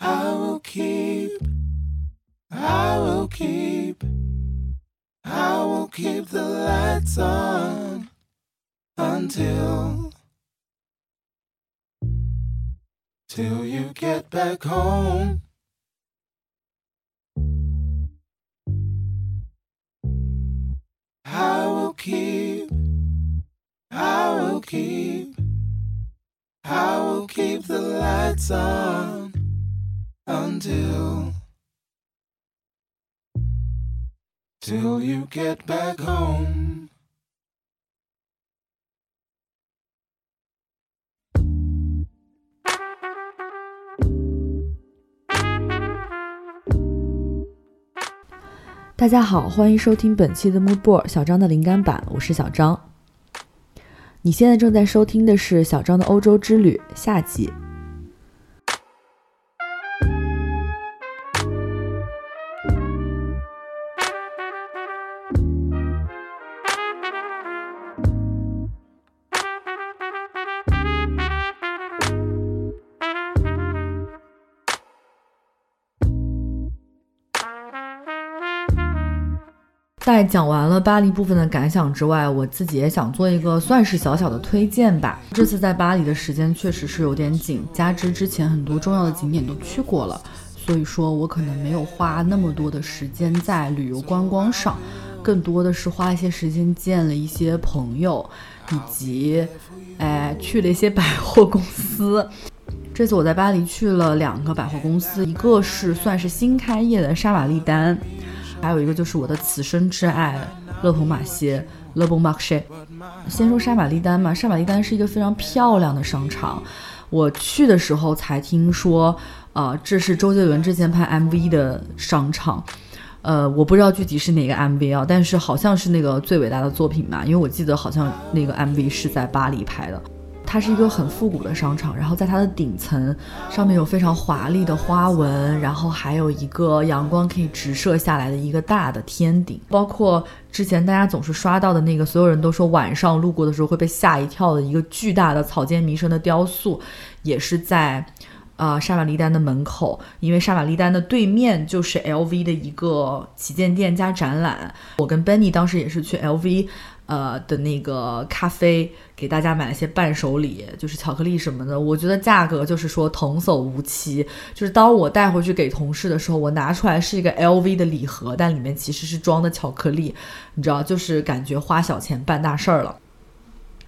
I will keep, I will keep, I will keep the lights on until, till you get back home. I will keep, I will keep, I will keep the lights on until, till you get back home. 大家好，欢迎收听本期的 Mood Board 小张的灵感版，我是小张。你现在正在收听的是小张的欧洲之旅下集。在讲完了巴黎部分的感想之外，我自己也想做一个算是小小的推荐吧。这次在巴黎的时间确实是有点紧，加之之前很多重要的景点都去过了，所以说我可能没有花那么多的时间在旅游观光上，更多的是花一些时间见了一些朋友，以及，哎，去了一些百货公司。这次我在巴黎去了两个百货公司，一个是算是新开业的沙瓦利丹。还有一个就是我的此生挚爱勒蓬马歇 （Le Bon Marché）。先说沙玛丽丹嘛，沙玛丽丹是一个非常漂亮的商场。我去的时候才听说，呃，这是周杰伦之前拍 MV 的商场。呃，我不知道具体是哪个 MV 啊，但是好像是那个最伟大的作品嘛，因为我记得好像那个 MV 是在巴黎拍的。它是一个很复古的商场，然后在它的顶层上面有非常华丽的花纹，然后还有一个阳光可以直射下来的一个大的天顶，包括之前大家总是刷到的那个，所有人都说晚上路过的时候会被吓一跳的一个巨大的草间弥生的雕塑，也是在，呃，沙瓦利丹的门口，因为沙瓦利丹的对面就是 LV 的一个旗舰店加展览，我跟 Benny 当时也是去 LV。呃的那个咖啡，给大家买了些伴手礼，就是巧克力什么的。我觉得价格就是说童叟无欺。就是当我带回去给同事的时候，我拿出来是一个 LV 的礼盒，但里面其实是装的巧克力。你知道，就是感觉花小钱办大事儿了。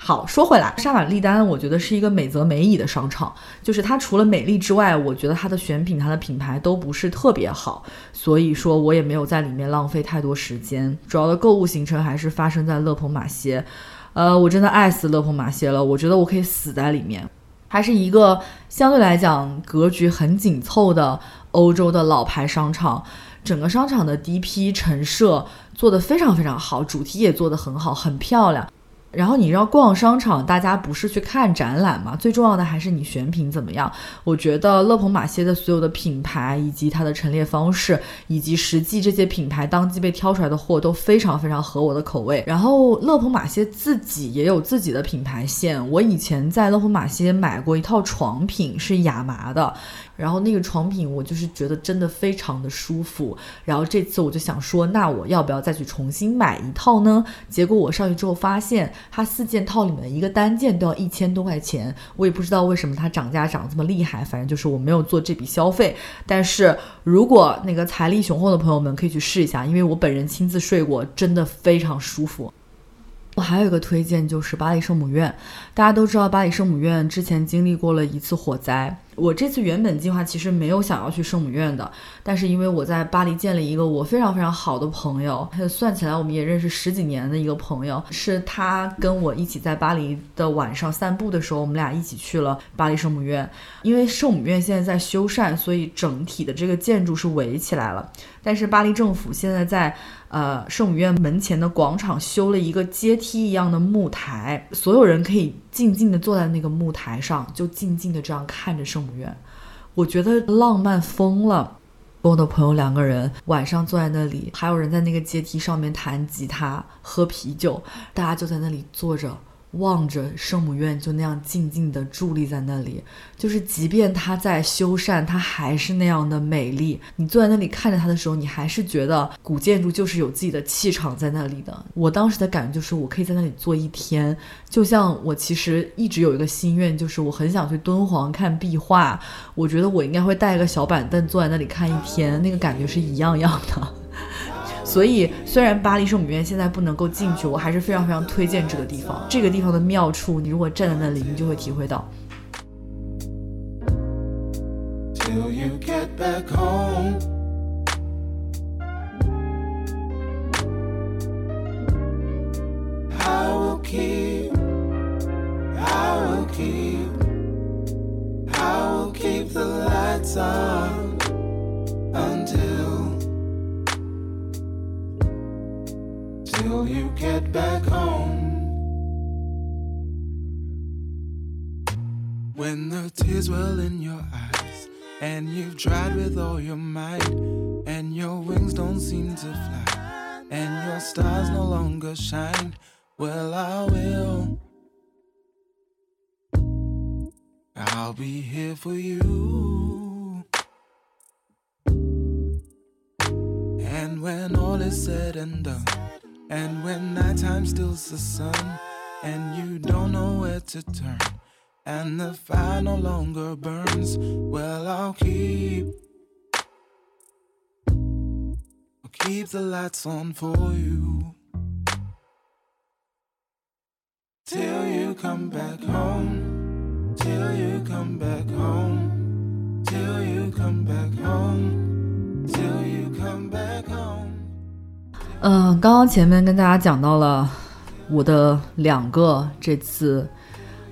好，说回来，沙瓦利丹，我觉得是一个美则美矣的商场。就是它除了美丽之外，我觉得它的选品、它的品牌都不是特别好，所以说我也没有在里面浪费太多时间。主要的购物行程还是发生在勒蓬马歇。呃，我真的爱死乐蓬马歇了，我觉得我可以死在里面。还是一个相对来讲格局很紧凑的欧洲的老牌商场，整个商场的 DP 陈设做得非常非常好，主题也做得很好，很漂亮。然后你知道逛商场，大家不是去看展览吗？最重要的还是你选品怎么样。我觉得勒蓬马歇的所有的品牌，以及它的陈列方式，以及实际这些品牌当季被挑出来的货都非常非常合我的口味。然后勒蓬马歇自己也有自己的品牌线。我以前在勒蓬马歇买过一套床品，是亚麻的。然后那个床品我就是觉得真的非常的舒服，然后这次我就想说，那我要不要再去重新买一套呢？结果我上去之后发现，它四件套里面的一个单件都要一千多块钱，我也不知道为什么它涨价涨这么厉害，反正就是我没有做这笔消费。但是如果那个财力雄厚的朋友们可以去试一下，因为我本人亲自睡过，真的非常舒服。我还有一个推荐就是巴黎圣母院，大家都知道巴黎圣母院之前经历过了一次火灾。我这次原本计划其实没有想要去圣母院的，但是因为我在巴黎见了一个我非常非常好的朋友，算起来我们也认识十几年的一个朋友，是他跟我一起在巴黎的晚上散步的时候，我们俩一起去了巴黎圣母院。因为圣母院现在在修缮，所以整体的这个建筑是围起来了。但是巴黎政府现在在呃圣母院门前的广场修了一个阶梯一样的木台，所有人可以静静地坐在那个木台上，就静静地这样看着圣母院。我觉得浪漫疯了。跟我的朋友两个人晚上坐在那里，还有人在那个阶梯上面弹吉他、喝啤酒，大家就在那里坐着望着圣母院，就那样静静地伫立在那里。就是即便它在修缮，它还是那样的美丽。你坐在那里看着它的时候，你还是觉得古建筑就是有自己的气场在那里的。我当时的感觉就是，我可以在那里坐一天。就像我其实一直有一个心愿，就是我很想去敦煌看壁画。我觉得我应该会带一个小板凳坐在那里看一天，那个感觉是一样样的。所以，虽然巴黎圣母院现在不能够进去，我还是非常非常推荐这个地方。这个地方的妙处，你如果站在那里，你就会体会到。till you get back home. When the tears well in your eyes, and you've tried with all your might, and your wings don't seem to fly, and your stars no longer shine, well, I will. I'll be here for you. And when all is said and done, and when nighttime steals the sun, and you don't know where to turn, and the fire no longer burns, well, I'll keep. I'll keep the lights on for you. Till you come back home. Till you come back home. Till you come back home. Till you come back home. 嗯，刚刚前面跟大家讲到了我的两个这次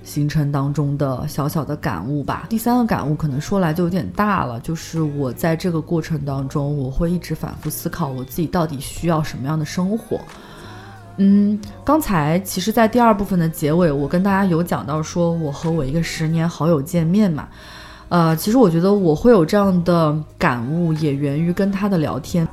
行程当中的小小的感悟吧。第三个感悟可能说来就有点大了，就是我在这个过程当中，我会一直反复思考我自己到底需要什么样的生活。嗯，刚才其实，在第二部分的结尾，我跟大家有讲到说我和我一个十年好友见面嘛。呃，其实我觉得我会有这样的感悟，也源于跟他的聊天。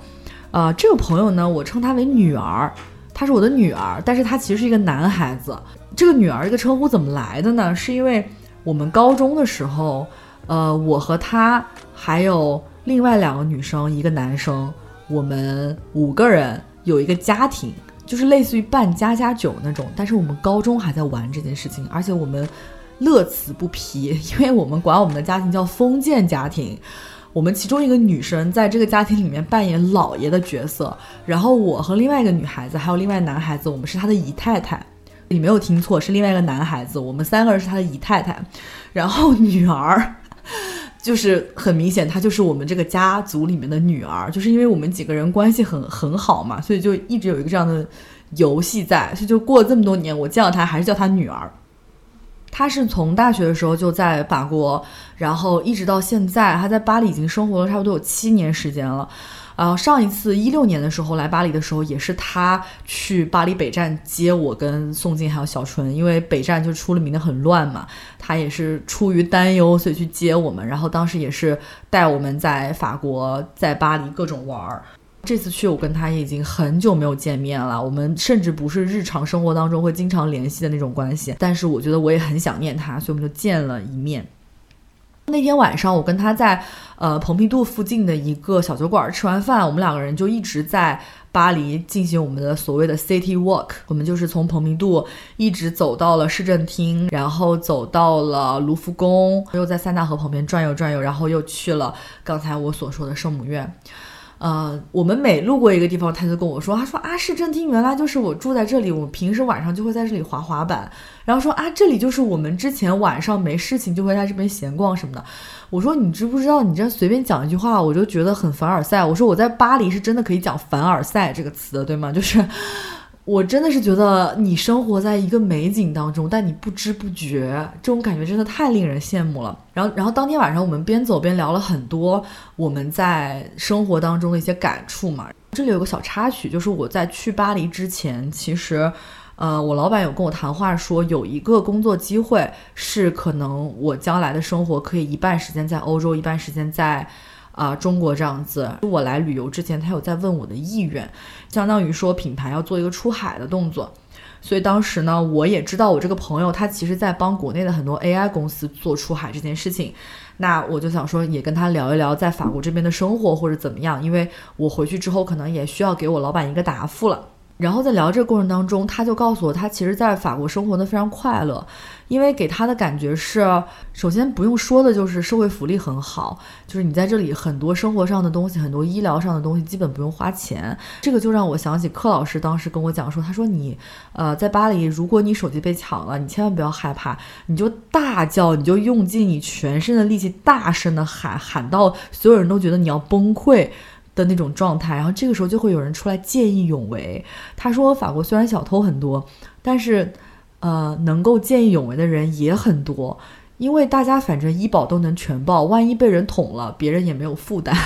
啊，这个朋友呢，我称她为女儿，她是我的女儿，但是她其实是一个男孩子。这个女儿这个称呼怎么来的呢？是因为我们高中的时候，呃，我和她还有另外两个女生，一个男生，我们五个人有一个家庭，就是类似于办家家酒那种。但是我们高中还在玩这件事情，而且我们乐此不疲，因为我们管我们的家庭叫封建家庭。我们其中一个女生在这个家庭里面扮演老爷的角色，然后我和另外一个女孩子还有另外男孩子，我们是他的姨太太。你没有听错，是另外一个男孩子，我们三个人是他的姨太太。然后女儿，就是很明显，她就是我们这个家族里面的女儿，就是因为我们几个人关系很很好嘛，所以就一直有一个这样的游戏在，所以就过了这么多年，我见到她还是叫她女儿。他是从大学的时候就在法国，然后一直到现在，他在巴黎已经生活了差不多有七年时间了。然后上一次一六年的时候来巴黎的时候，也是他去巴黎北站接我跟宋静还有小纯，因为北站就出了名的很乱嘛，他也是出于担忧，所以去接我们。然后当时也是带我们在法国在巴黎各种玩儿。这次去，我跟他已经很久没有见面了。我们甚至不是日常生活当中会经常联系的那种关系。但是我觉得我也很想念他，所以我们就见了一面。那天晚上，我跟他在呃蓬皮杜附近的一个小酒馆吃完饭，我们两个人就一直在巴黎进行我们的所谓的 City Walk。我们就是从蓬皮杜一直走到了市政厅，然后走到了卢浮宫，又在塞纳河旁边转悠转悠，然后又去了刚才我所说的圣母院。呃，我们每路过一个地方，他就跟我说：“他说啊，市政厅原来就是我住在这里，我平时晚上就会在这里滑滑板。然后说啊，这里就是我们之前晚上没事情就会在这边闲逛什么的。”我说：“你知不知道？你这随便讲一句话，我就觉得很凡尔赛。”我说：“我在巴黎是真的可以讲凡尔赛这个词的，对吗？就是。”我真的是觉得你生活在一个美景当中，但你不知不觉，这种感觉真的太令人羡慕了。然后，然后当天晚上我们边走边聊了很多我们在生活当中的一些感触嘛。这里有个小插曲，就是我在去巴黎之前，其实，呃，我老板有跟我谈话说，有一个工作机会是可能我将来的生活可以一半时间在欧洲，一半时间在。啊，中国这样子，我来旅游之前，他有在问我的意愿，相当于说品牌要做一个出海的动作，所以当时呢，我也知道我这个朋友他其实在帮国内的很多 AI 公司做出海这件事情。那我就想说，也跟他聊一聊在法国这边的生活或者怎么样，因为我回去之后可能也需要给我老板一个答复了。然后在聊这个过程当中，他就告诉我，他其实在法国生活的非常快乐，因为给他的感觉是，首先不用说的就是社会福利很好，就是你在这里很多生活上的东西，很多医疗上的东西基本不用花钱。这个就让我想起柯老师当时跟我讲说，他说你，呃，在巴黎，如果你手机被抢了，你千万不要害怕，你就大叫，你就用尽你全身的力气，大声的喊，喊到所有人都觉得你要崩溃。的那种状态，然后这个时候就会有人出来见义勇为。他说，法国虽然小偷很多，但是，呃，能够见义勇为的人也很多，因为大家反正医保都能全报，万一被人捅了，别人也没有负担。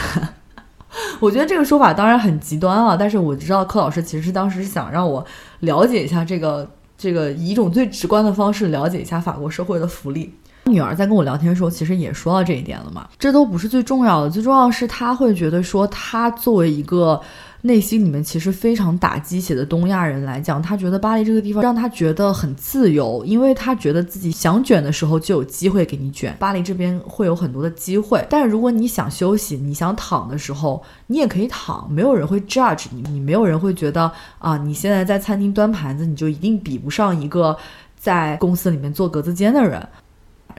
我觉得这个说法当然很极端啊，但是我知道柯老师其实当时是想让我了解一下这个这个以一种最直观的方式了解一下法国社会的福利。女儿在跟我聊天的时候，其实也说到这一点了嘛。这都不是最重要的，最重要的是她会觉得说，她作为一个内心里面其实非常打鸡血的东亚人来讲，她觉得巴黎这个地方让她觉得很自由，因为她觉得自己想卷的时候就有机会给你卷。巴黎这边会有很多的机会，但是如果你想休息、你想躺的时候，你也可以躺，没有人会 judge 你，你没有人会觉得啊，你现在在餐厅端盘子，你就一定比不上一个在公司里面做格子间的人。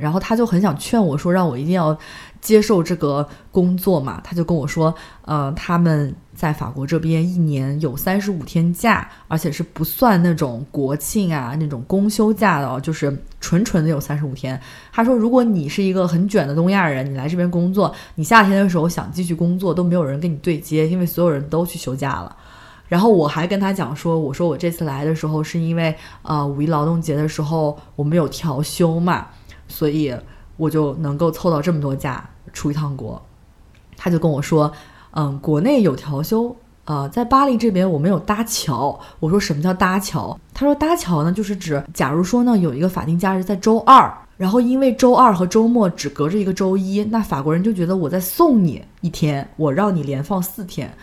然后他就很想劝我说，让我一定要接受这个工作嘛。他就跟我说，呃，他们在法国这边一年有三十五天假，而且是不算那种国庆啊那种公休假的哦，就是纯纯的有三十五天。他说，如果你是一个很卷的东亚人，你来这边工作，你夏天的时候想继续工作都没有人跟你对接，因为所有人都去休假了。然后我还跟他讲说，我说我这次来的时候是因为呃五一劳动节的时候我们有调休嘛。所以我就能够凑到这么多假出一趟国，他就跟我说，嗯，国内有调休，呃，在巴黎这边我们有搭桥。我说什么叫搭桥？他说搭桥呢，就是指假如说呢有一个法定假日在周二，然后因为周二和周末只隔着一个周一，那法国人就觉得我在送你一天，我让你连放四天。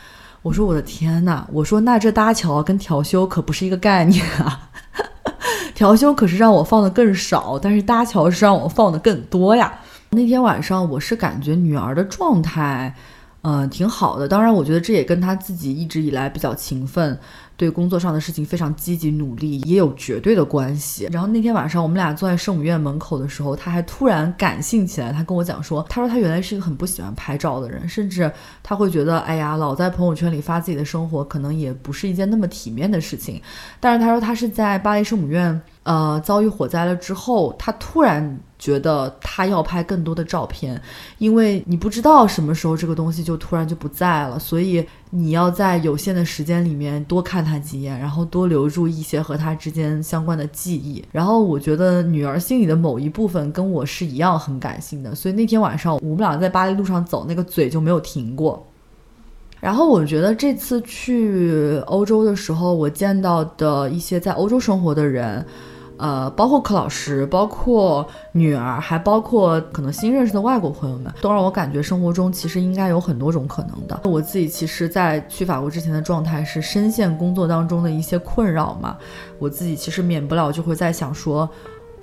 我说我的天呐，我说那这搭桥跟调休可不是一个概念啊。调休可是让我放的更少，但是搭桥是让我放的更多呀。那天晚上我是感觉女儿的状态，嗯，挺好的。当然，我觉得这也跟她自己一直以来比较勤奋。对工作上的事情非常积极努力，也有绝对的关系。然后那天晚上我们俩坐在圣母院门口的时候，他还突然感性起来。他跟我讲说，他说他原来是一个很不喜欢拍照的人，甚至他会觉得，哎呀，老在朋友圈里发自己的生活，可能也不是一件那么体面的事情。但是他说他是在巴黎圣母院。呃，遭遇火灾了之后，他突然觉得他要拍更多的照片，因为你不知道什么时候这个东西就突然就不在了，所以你要在有限的时间里面多看他几眼，然后多留住一些和他之间相关的记忆。然后我觉得女儿心里的某一部分跟我是一样很感性的，所以那天晚上我们俩在巴黎路上走，那个嘴就没有停过。然后我觉得这次去欧洲的时候，我见到的一些在欧洲生活的人。呃，包括柯老师，包括女儿，还包括可能新认识的外国朋友们，都让我感觉生活中其实应该有很多种可能的。我自己其实，在去法国之前的状态是深陷工作当中的一些困扰嘛，我自己其实免不了就会在想说，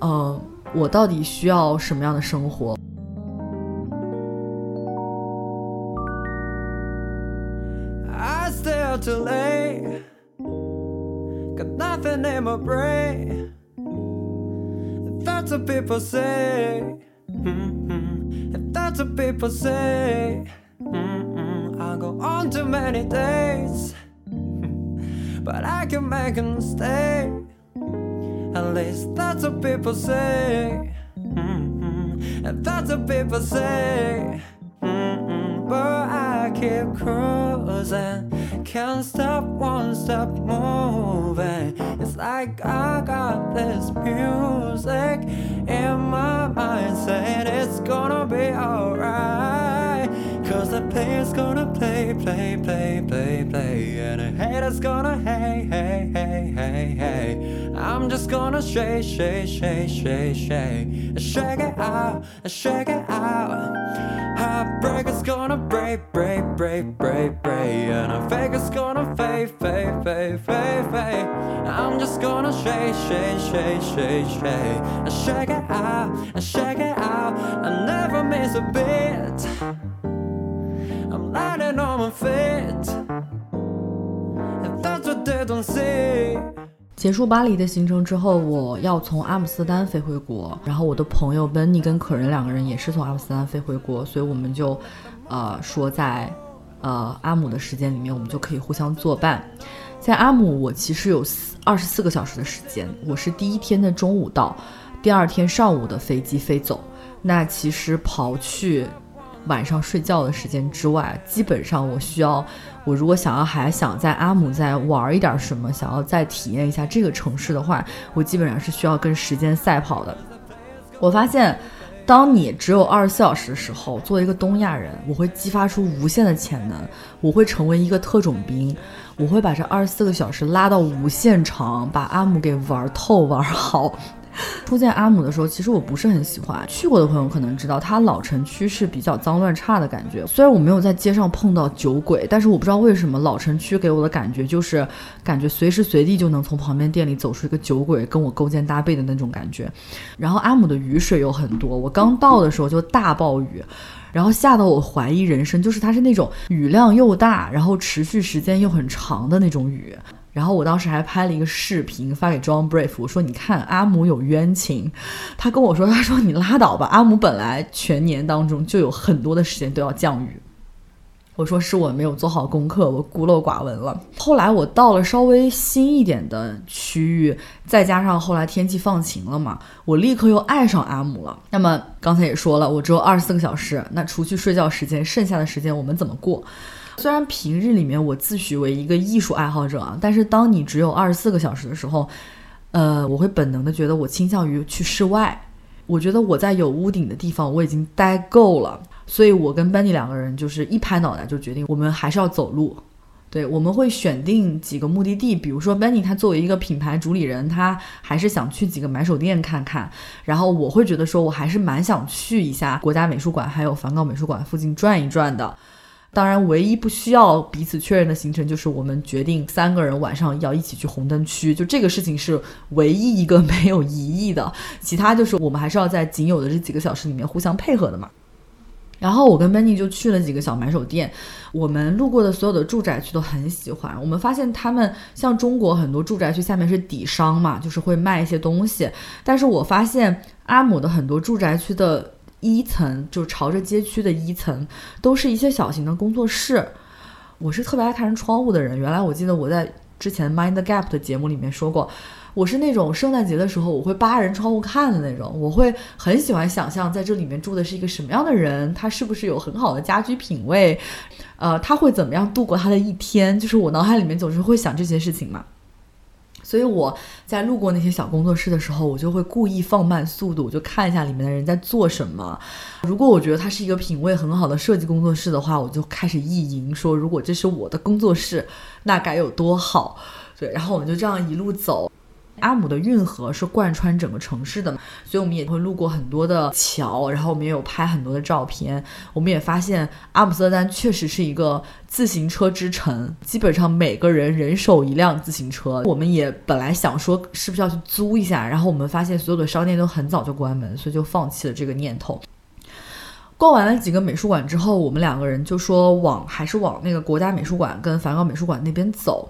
呃，我到底需要什么样的生活 got nothing in my brain. That's what people say. Mm-hmm. If that's what people say, mm-hmm. I'll go on too many days. but I can make a mistake. At least that's what people say. Mm-hmm. If that's what people say. Mm-hmm. But I keep cruising. Can't stop, won't stop moving. Like I got this music in my mind saying it's gonna be alright. Cause the player's gonna play, play, play, play, play. And the hater's gonna hey, hey, hey, hey, hey. I'm just gonna shake, shake, shake, shake, shake. Shake it out, shake it out. Break, it's gonna break, break, break, break, break. And I fake it's gonna fade, fade, fade, fade, fade. I'm just gonna shake, shake, shake, shake, shake. I shake it out, I shake it out. I never miss a beat. I'm landing on my feet. If that's what they don't see. 结束巴黎的行程之后，我要从阿姆斯丹飞回国。然后我的朋友温尼跟可人两个人也是从阿姆斯丹飞回国，所以我们就，呃，说在，呃，阿姆的时间里面，我们就可以互相作伴。在阿姆，我其实有四二十四个小时的时间。我是第一天的中午到，第二天上午的飞机飞走。那其实刨去晚上睡觉的时间之外，基本上我需要。我如果想要还想在阿姆再玩一点什么，想要再体验一下这个城市的话，我基本上是需要跟时间赛跑的。我发现，当你只有二十四小时的时候，作为一个东亚人，我会激发出无限的潜能，我会成为一个特种兵，我会把这二十四个小时拉到无限长，把阿姆给玩透玩好。初见阿姆的时候，其实我不是很喜欢。去过的朋友可能知道，它老城区是比较脏乱差的感觉。虽然我没有在街上碰到酒鬼，但是我不知道为什么老城区给我的感觉就是，感觉随时随地就能从旁边店里走出一个酒鬼跟我勾肩搭背的那种感觉。然后阿姆的雨水有很多，我刚到的时候就大暴雨，然后下到我怀疑人生，就是它是那种雨量又大，然后持续时间又很长的那种雨。然后我当时还拍了一个视频发给 John Brave，我说你看阿姆有冤情，他跟我说，他说你拉倒吧，阿姆本来全年当中就有很多的时间都要降雨。我说是我没有做好功课，我孤陋寡闻了。后来我到了稍微新一点的区域，再加上后来天气放晴了嘛，我立刻又爱上阿姆了。那么刚才也说了，我只有二十四个小时，那除去睡觉时间，剩下的时间我们怎么过？虽然平日里面我自诩为一个艺术爱好者啊，但是当你只有二十四个小时的时候，呃，我会本能的觉得我倾向于去室外。我觉得我在有屋顶的地方我已经待够了，所以我跟 Benny 两个人就是一拍脑袋就决定，我们还是要走路。对，我们会选定几个目的地，比如说 Benny 他作为一个品牌主理人，他还是想去几个买手店看看。然后我会觉得说，我还是蛮想去一下国家美术馆还有梵高美术馆附近转一转的。当然，唯一不需要彼此确认的行程就是我们决定三个人晚上要一起去红灯区，就这个事情是唯一一个没有疑义的。其他就是我们还是要在仅有的这几个小时里面互相配合的嘛。然后我跟 Benny 就去了几个小买手店，我们路过的所有的住宅区都很喜欢。我们发现他们像中国很多住宅区下面是底商嘛，就是会卖一些东西，但是我发现阿姆的很多住宅区的。一层就朝着街区的一层，都是一些小型的工作室。我是特别爱看人窗户的人。原来我记得我在之前 Mind Gap 的节目里面说过，我是那种圣诞节的时候我会扒人窗户看的那种。我会很喜欢想象在这里面住的是一个什么样的人，他是不是有很好的家居品味，呃，他会怎么样度过他的一天？就是我脑海里面总是会想这些事情嘛。所以我在路过那些小工作室的时候，我就会故意放慢速度，就看一下里面的人在做什么。如果我觉得它是一个品味很好的设计工作室的话，我就开始意淫说，如果这是我的工作室，那该有多好。对，然后我们就这样一路走。阿姆的运河是贯穿整个城市的，所以我们也会路过很多的桥，然后我们也有拍很多的照片。我们也发现阿姆斯特丹确实是一个自行车之城，基本上每个人人手一辆自行车。我们也本来想说是不是要去租一下，然后我们发现所有的商店都很早就关门，所以就放弃了这个念头。逛完了几个美术馆之后，我们两个人就说往还是往那个国家美术馆跟梵高美术馆那边走。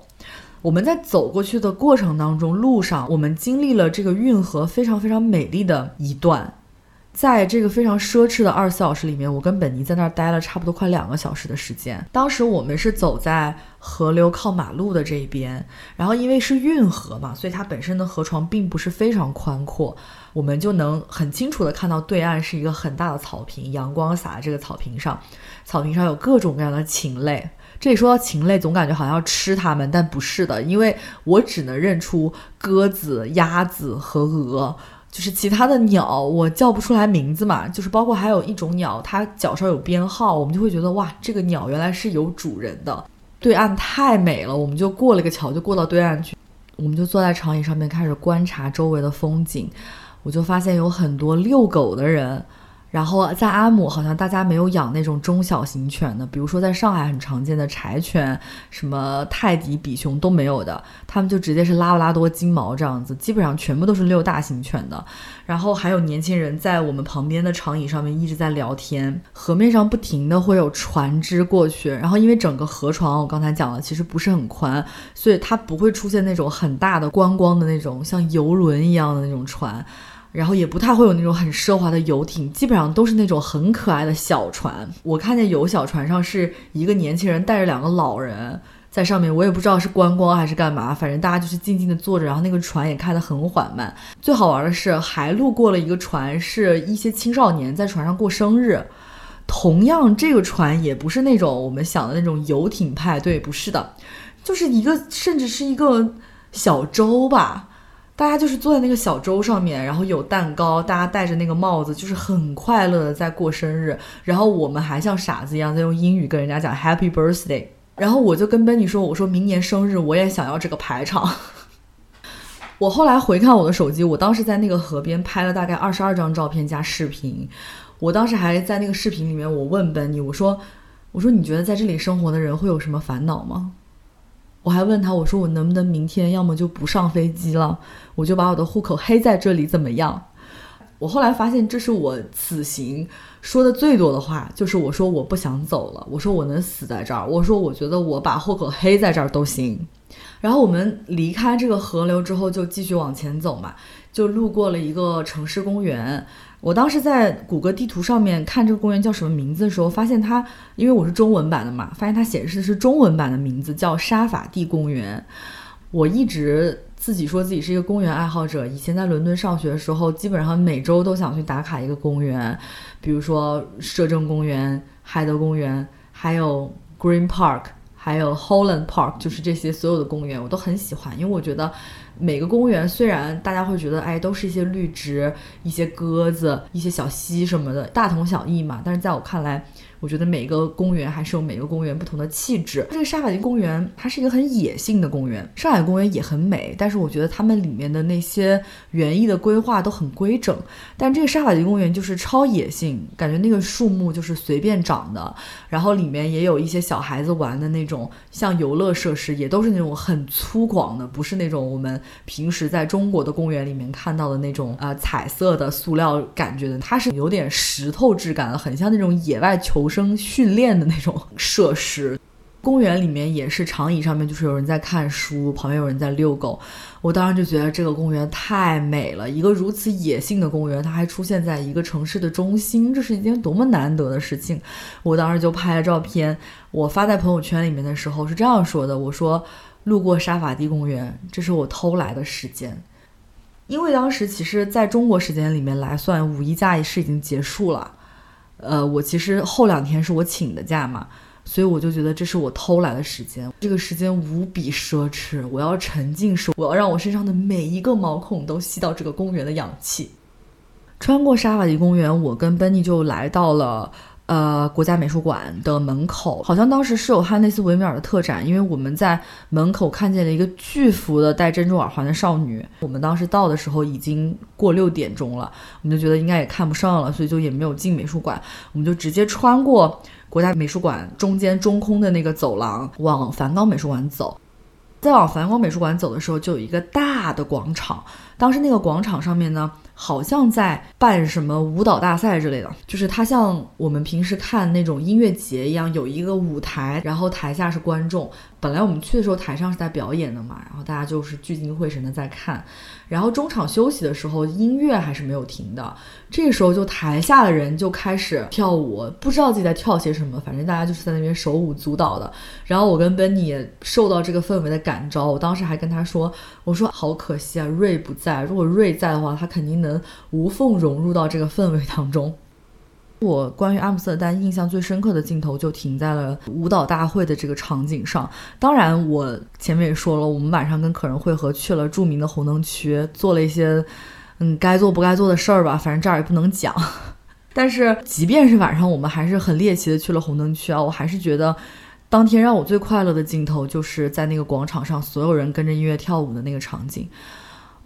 我们在走过去的过程当中，路上我们经历了这个运河非常非常美丽的一段，在这个非常奢侈的二十四小时里面，我跟本尼在那儿待了差不多快两个小时的时间。当时我们是走在河流靠马路的这一边，然后因为是运河嘛，所以它本身的河床并不是非常宽阔，我们就能很清楚的看到对岸是一个很大的草坪，阳光洒在这个草坪上，草坪上有各种各样的禽类。这里说到禽类，总感觉好像要吃它们，但不是的，因为我只能认出鸽子、鸭子和鹅，就是其他的鸟我叫不出来名字嘛。就是包括还有一种鸟，它脚上有编号，我们就会觉得哇，这个鸟原来是有主人的。对岸太美了，我们就过了个桥，就过到对岸去。我们就坐在长椅上面开始观察周围的风景，我就发现有很多遛狗的人。然后在阿姆，好像大家没有养那种中小型犬的，比如说在上海很常见的柴犬，什么泰迪、比熊都没有的，他们就直接是拉布拉多、金毛这样子，基本上全部都是遛大型犬的。然后还有年轻人在我们旁边的长椅上面一直在聊天，河面上不停的会有船只过去，然后因为整个河床我刚才讲了，其实不是很宽，所以它不会出现那种很大的观光的那种像游轮一样的那种船。然后也不太会有那种很奢华的游艇，基本上都是那种很可爱的小船。我看见有小船上是一个年轻人带着两个老人在上面，我也不知道是观光还是干嘛，反正大家就是静静的坐着，然后那个船也开得很缓慢。最好玩的是还路过了一个船，是一些青少年在船上过生日。同样，这个船也不是那种我们想的那种游艇派对，不是的，就是一个甚至是一个小舟吧。大家就是坐在那个小舟上面，然后有蛋糕，大家戴着那个帽子，就是很快乐的在过生日。然后我们还像傻子一样在用英语跟人家讲 Happy Birthday。然后我就跟 Benny 说：“我说明年生日我也想要这个排场。”我后来回看我的手机，我当时在那个河边拍了大概二十二张照片加视频。我当时还在那个视频里面，我问 Benny 我说：“我说你觉得在这里生活的人会有什么烦恼吗？”我还问他，我说我能不能明天要么就不上飞机了，我就把我的户口黑在这里，怎么样？我后来发现，这是我此行说的最多的话，就是我说我不想走了，我说我能死在这儿，我说我觉得我把户口黑在这儿都行。然后我们离开这个河流之后，就继续往前走嘛，就路过了一个城市公园。我当时在谷歌地图上面看这个公园叫什么名字的时候，发现它，因为我是中文版的嘛，发现它显示的是中文版的名字叫沙法蒂公园。我一直自己说自己是一个公园爱好者，以前在伦敦上学的时候，基本上每周都想去打卡一个公园，比如说摄政公园、海德公园，还有 Green Park，还有 Holland Park，就是这些所有的公园我都很喜欢，因为我觉得。每个公园虽然大家会觉得，哎，都是一些绿植、一些鸽子、一些小溪什么的，大同小异嘛，但是在我看来。我觉得每个公园还是有每个公园不同的气质。这个沙法蒂公园它是一个很野性的公园，上海公园也很美，但是我觉得他们里面的那些园艺的规划都很规整。但这个沙法蒂公园就是超野性，感觉那个树木就是随便长的，然后里面也有一些小孩子玩的那种像游乐设施，也都是那种很粗犷的，不是那种我们平时在中国的公园里面看到的那种呃彩色的塑料感觉的，它是有点石头质感的，很像那种野外。求生生训练的那种设施，公园里面也是长椅上面就是有人在看书，旁边有人在遛狗。我当时就觉得这个公园太美了，一个如此野性的公园，它还出现在一个城市的中心，这是一件多么难得的事情。我当时就拍了照片，我发在朋友圈里面的时候是这样说的：我说路过沙法蒂公园，这是我偷来的时间，因为当时其实在中国时间里面来算，五一假是已经结束了。呃，我其实后两天是我请的假嘛，所以我就觉得这是我偷来的时间，这个时间无比奢侈，我要沉浸式，我要让我身上的每一个毛孔都吸到这个公园的氧气。穿过沙瓦迪公园，我跟 Beni 就来到了。呃，国家美术馆的门口好像当时是有汉内斯·维米尔的特展，因为我们在门口看见了一个巨幅的戴珍珠耳环的少女。我们当时到的时候已经过六点钟了，我们就觉得应该也看不上了，所以就也没有进美术馆，我们就直接穿过国家美术馆中间中空的那个走廊往梵高美术馆走。在往梵高美术馆走的时候，就有一个大的广场，当时那个广场上面呢。好像在办什么舞蹈大赛之类的，就是它像我们平时看那种音乐节一样，有一个舞台，然后台下是观众。本来我们去的时候，台上是在表演的嘛，然后大家就是聚精会神的在看。然后中场休息的时候，音乐还是没有停的。这个时候，就台下的人就开始跳舞，不知道自己在跳些什么，反正大家就是在那边手舞足蹈的。然后我跟 Benny 也受到这个氛围的感召，我当时还跟他说：“我说好可惜啊，瑞不在。如果瑞在的话，他肯定能无缝融入到这个氛围当中。”我关于阿姆斯特丹印象最深刻的镜头就停在了舞蹈大会的这个场景上。当然，我前面也说了，我们晚上跟可人会合去了著名的红灯区，做了一些嗯该做不该做的事儿吧。反正这儿也不能讲。但是，即便是晚上，我们还是很猎奇的去了红灯区啊。我还是觉得，当天让我最快乐的镜头就是在那个广场上，所有人跟着音乐跳舞的那个场景。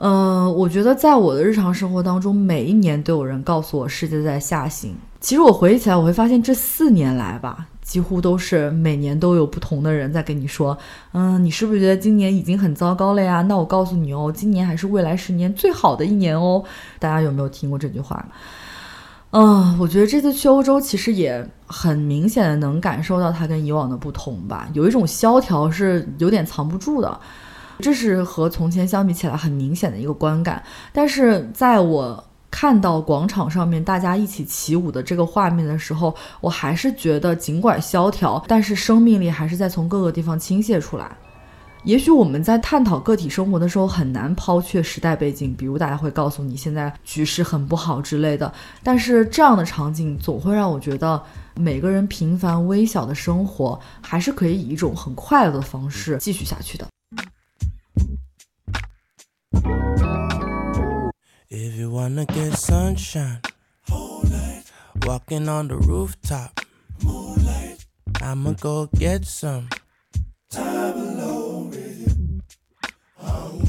嗯，我觉得在我的日常生活当中，每一年都有人告诉我世界在下行。其实我回忆起来，我会发现这四年来吧，几乎都是每年都有不同的人在跟你说，嗯，你是不是觉得今年已经很糟糕了呀？那我告诉你哦，今年还是未来十年最好的一年哦。大家有没有听过这句话？嗯，我觉得这次去欧洲，其实也很明显的能感受到它跟以往的不同吧，有一种萧条是有点藏不住的。这是和从前相比起来很明显的一个观感，但是在我看到广场上面大家一起起舞的这个画面的时候，我还是觉得尽管萧条，但是生命力还是在从各个地方倾泻出来。也许我们在探讨个体生活的时候很难抛却时代背景，比如大家会告诉你现在局势很不好之类的，但是这样的场景总会让我觉得每个人平凡微小的生活还是可以以一种很快乐的方式继续下去的。If you wanna get sunshine, moonlight. Walking on the rooftop, moonlight. I'ma go get some time alone with you. Oh.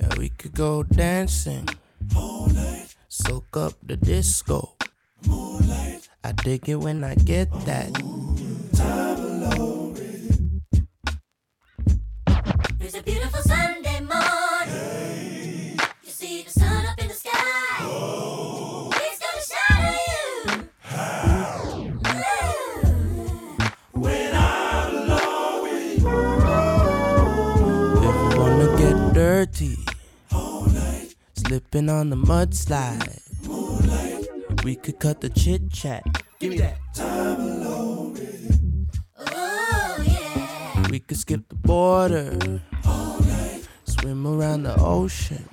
Yeah, we could go dancing, moonlight. Soak up the disco, moonlight. I dig it when I get that on the mudslide. We could cut the chit chat. Give me that. Time alone Oh yeah. We could skip the border. Swim around the ocean.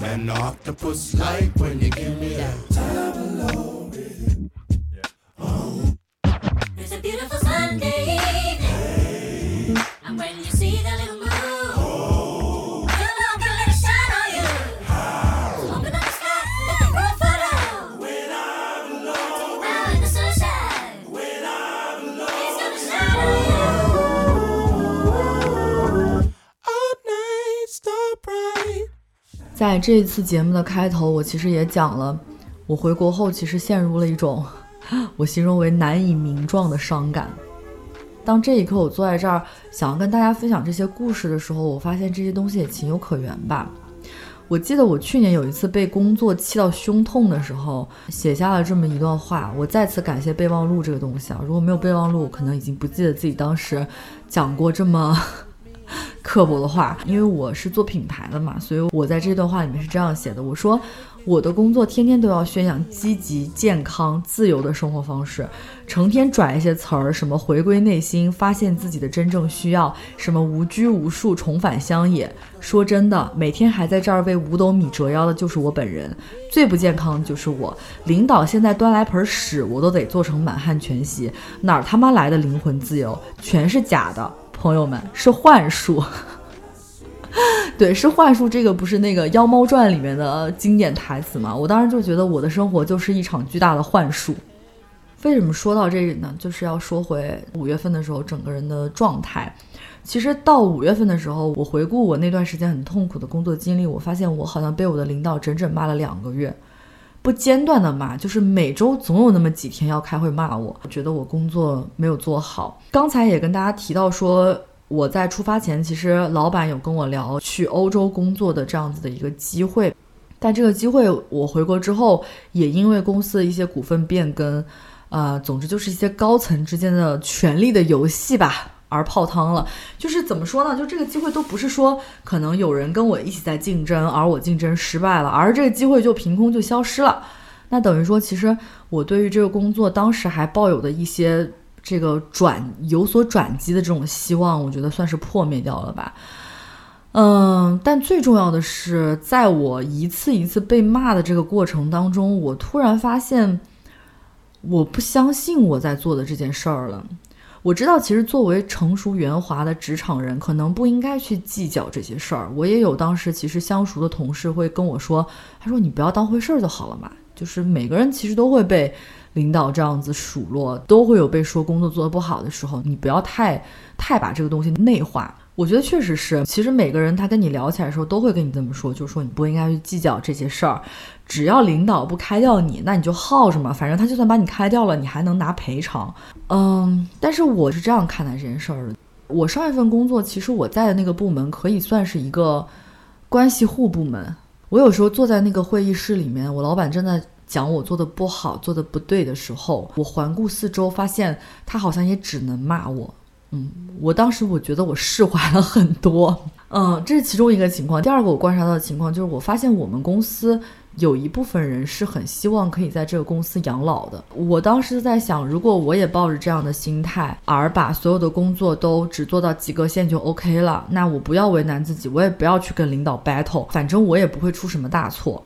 Man, the octopus like when you give me that. 在这一次节目的开头，我其实也讲了，我回国后其实陷入了一种我形容为难以名状的伤感。当这一刻我坐在这儿想要跟大家分享这些故事的时候，我发现这些东西也情有可原吧。我记得我去年有一次被工作气到胸痛的时候，写下了这么一段话。我再次感谢备忘录这个东西啊，如果没有备忘录，我可能已经不记得自己当时讲过这么刻薄的话。因为我是做品牌的嘛，所以我在这段话里面是这样写的：我说我的工作天天都要宣扬积极、健康、自由的生活方式，成天拽一些词儿，什么回归内心，发现自己的真正需要，什么无拘无束，重返乡野。说真的，每天还在这儿为五斗米折腰的就是我本人，最不健康的就是我。领导现在端来盆屎，我都得做成满汉全席，哪儿他妈来的灵魂自由？全是假的，朋友们，是幻术。对，是幻术，这个不是那个《妖猫传》里面的经典台词吗？我当时就觉得我的生活就是一场巨大的幻术。为什么说到这里呢？就是要说回五月份的时候整个人的状态。其实到五月份的时候，我回顾我那段时间很痛苦的工作经历，我发现我好像被我的领导整整骂了两个月，不间断的骂，就是每周总有那么几天要开会骂我，觉得我工作没有做好。刚才也跟大家提到说，我在出发前，其实老板有跟我聊去欧洲工作的这样子的一个机会，但这个机会我回国之后，也因为公司的一些股份变更，呃，总之就是一些高层之间的权力的游戏吧。而泡汤了，就是怎么说呢？就这个机会都不是说可能有人跟我一起在竞争，而我竞争失败了，而这个机会就凭空就消失了。那等于说，其实我对于这个工作当时还抱有的一些这个转有所转机的这种希望，我觉得算是破灭掉了吧。嗯，但最重要的是，在我一次一次被骂的这个过程当中，我突然发现，我不相信我在做的这件事儿了。我知道，其实作为成熟圆滑的职场人，可能不应该去计较这些事儿。我也有当时其实相熟的同事会跟我说：“他说你不要当回事儿就好了嘛。”就是每个人其实都会被领导这样子数落，都会有被说工作做得不好的时候，你不要太太把这个东西内化。我觉得确实是，其实每个人他跟你聊起来的时候都会跟你这么说，就是说你不应该去计较这些事儿，只要领导不开掉你，那你就耗着嘛，反正他就算把你开掉了，你还能拿赔偿。嗯，但是我是这样看待这件事儿的。我上一份工作，其实我在的那个部门可以算是一个关系户部门。我有时候坐在那个会议室里面，我老板正在讲我做的不好、做的不对的时候，我环顾四周，发现他好像也只能骂我。嗯，我当时我觉得我释怀了很多。嗯，这是其中一个情况。第二个我观察到的情况就是，我发现我们公司有一部分人是很希望可以在这个公司养老的。我当时在想，如果我也抱着这样的心态，而把所有的工作都只做到及格线就 OK 了，那我不要为难自己，我也不要去跟领导 battle，反正我也不会出什么大错。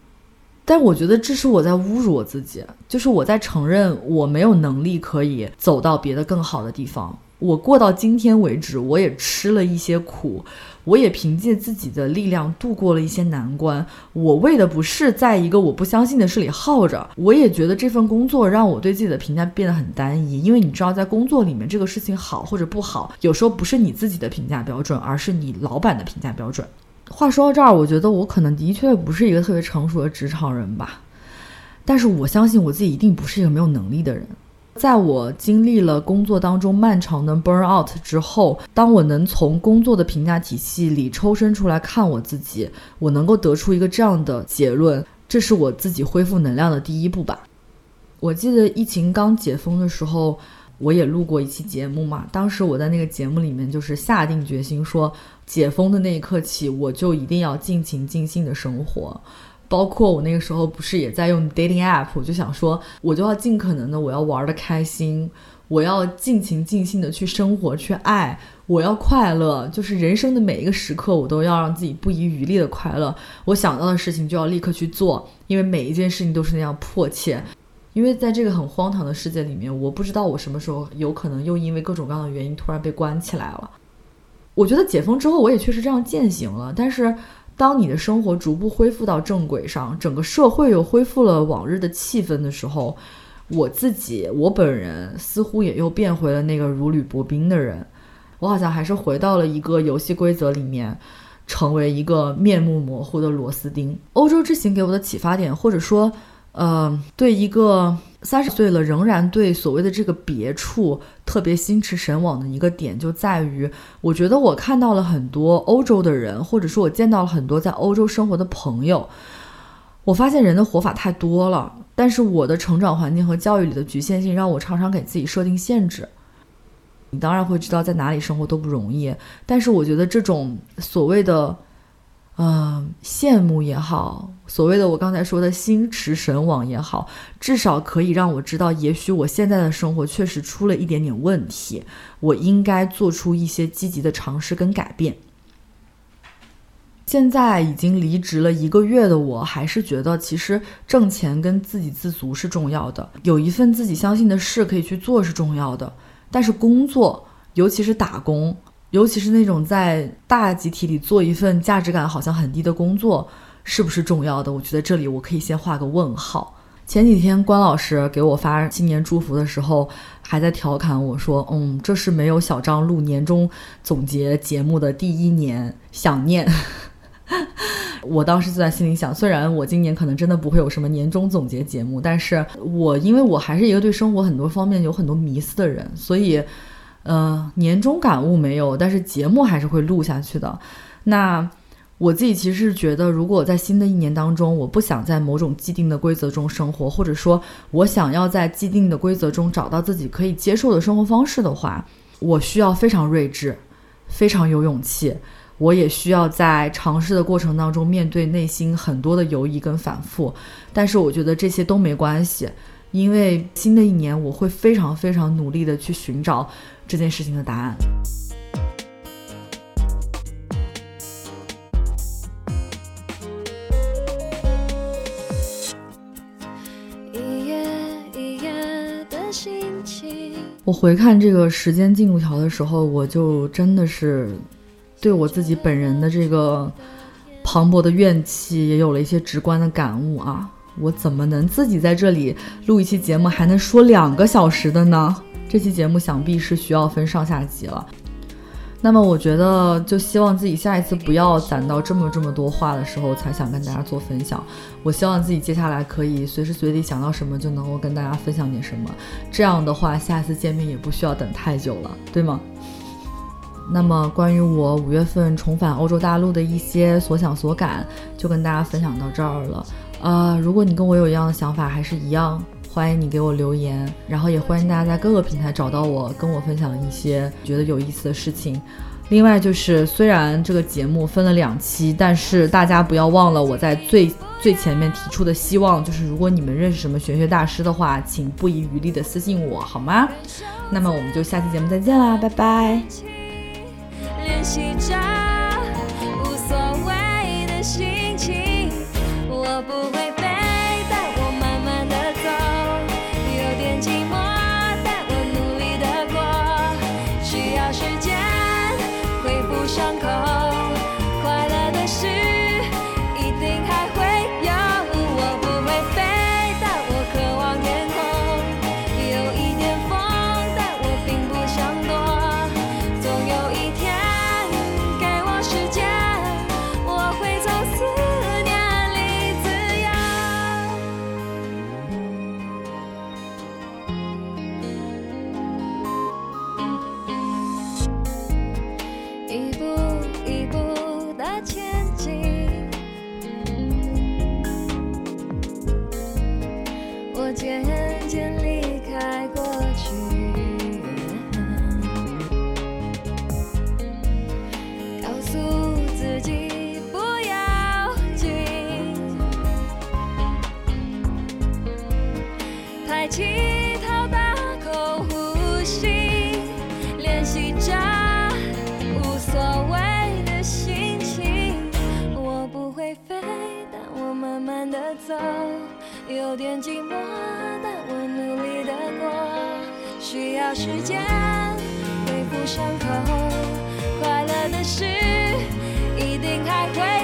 但我觉得这是我在侮辱我自己，就是我在承认我没有能力可以走到别的更好的地方。我过到今天为止，我也吃了一些苦，我也凭借自己的力量度过了一些难关。我为的不是在一个我不相信的事里耗着，我也觉得这份工作让我对自己的评价变得很单一。因为你知道，在工作里面这个事情好或者不好，有时候不是你自己的评价标准，而是你老板的评价标准。话说到这儿，我觉得我可能的确不是一个特别成熟的职场人吧，但是我相信我自己一定不是一个没有能力的人。在我经历了工作当中漫长的 burn out 之后，当我能从工作的评价体系里抽身出来看我自己，我能够得出一个这样的结论，这是我自己恢复能量的第一步吧。我记得疫情刚解封的时候，我也录过一期节目嘛，当时我在那个节目里面就是下定决心说，解封的那一刻起，我就一定要尽情尽兴的生活。包括我那个时候不是也在用 dating app，我就想说，我就要尽可能的，我要玩的开心，我要尽情尽兴的去生活，去爱，我要快乐，就是人生的每一个时刻，我都要让自己不遗余力的快乐。我想到的事情就要立刻去做，因为每一件事情都是那样迫切。因为在这个很荒唐的世界里面，我不知道我什么时候有可能又因为各种各样的原因突然被关起来了。我觉得解封之后，我也确实这样践行了，但是。当你的生活逐步恢复到正轨上，整个社会又恢复了往日的气氛的时候，我自己我本人似乎也又变回了那个如履薄冰的人。我好像还是回到了一个游戏规则里面，成为一个面目模糊的螺丝钉。欧洲之行给我的启发点，或者说，呃，对一个三十岁了仍然对所谓的这个别处特别心驰神往的一个点，就在于我觉得我看到了很多欧洲的人，或者说我见到了很多在欧洲生活的朋友。我发现人的活法太多了，但是我的成长环境和教育里的局限性，让我常常给自己设定限制。你当然会知道在哪里生活都不容易，但是我觉得这种所谓的，嗯、羡慕也好，所谓的我刚才说的心驰神往也好，至少可以让我知道，也许我现在的生活确实出了一点点问题，我应该做出一些积极的尝试跟改变。现在已经离职了一个月的我，还是觉得其实挣钱跟自给自足是重要的，有一份自己相信的事可以去做是重要的。但是工作，尤其是打工，尤其是那种在大集体里做一份价值感好像很低的工作，是不是重要的？我觉得这里我可以先画个问号。前几天关老师给我发新年祝福的时候，还在调侃我说：“嗯，这是没有小张录年终总结节目的第一年，想念。”我当时就在心里想，虽然我今年可能真的不会有什么年终总结节目，但是我因为我还是一个对生活很多方面有很多迷思的人，所以，呃，年终感悟没有，但是节目还是会录下去的。那我自己其实是觉得，如果在新的一年当中，我不想在某种既定的规则中生活，或者说我想要在既定的规则中找到自己可以接受的生活方式的话，我需要非常睿智，非常有勇气。我也需要在尝试的过程当中面对内心很多的犹疑跟反复，但是我觉得这些都没关系，因为新的一年我会非常非常努力的去寻找这件事情的答案。我回看这个时间进度条的时候，我就真的是对我自己本人的这个磅礴的怨气也有了一些直观的感悟啊！我怎么能自己在这里录一期节目还能说两个小时的呢？这期节目想必是需要分上下集了。那么我觉得，就希望自己下一次不要攒到这么这么多话的时候才想跟大家做分享。我希望自己接下来可以随时随地想到什么就能够跟大家分享点什么。这样的话，下一次见面也不需要等太久了，对吗？那么关于我五月份重返欧洲大陆的一些所想所感，就跟大家分享到这儿了。呃，如果你跟我有一样的想法，还是一样，欢迎你给我留言，然后也欢迎大家在各个平台找到我，跟我分享一些觉得有意思的事情。另外就是，虽然这个节目分了两期，但是大家不要忘了我在最最前面提出的希望，就是如果你们认识什么玄学大师的话，请不遗余力的私信我，好吗？那么我们就下期节目再见啦，拜拜。练习着无所谓的心情，我不会慢的走，有点寂寞，但我努力的过，需要时间恢复伤口。快乐的事一定还会。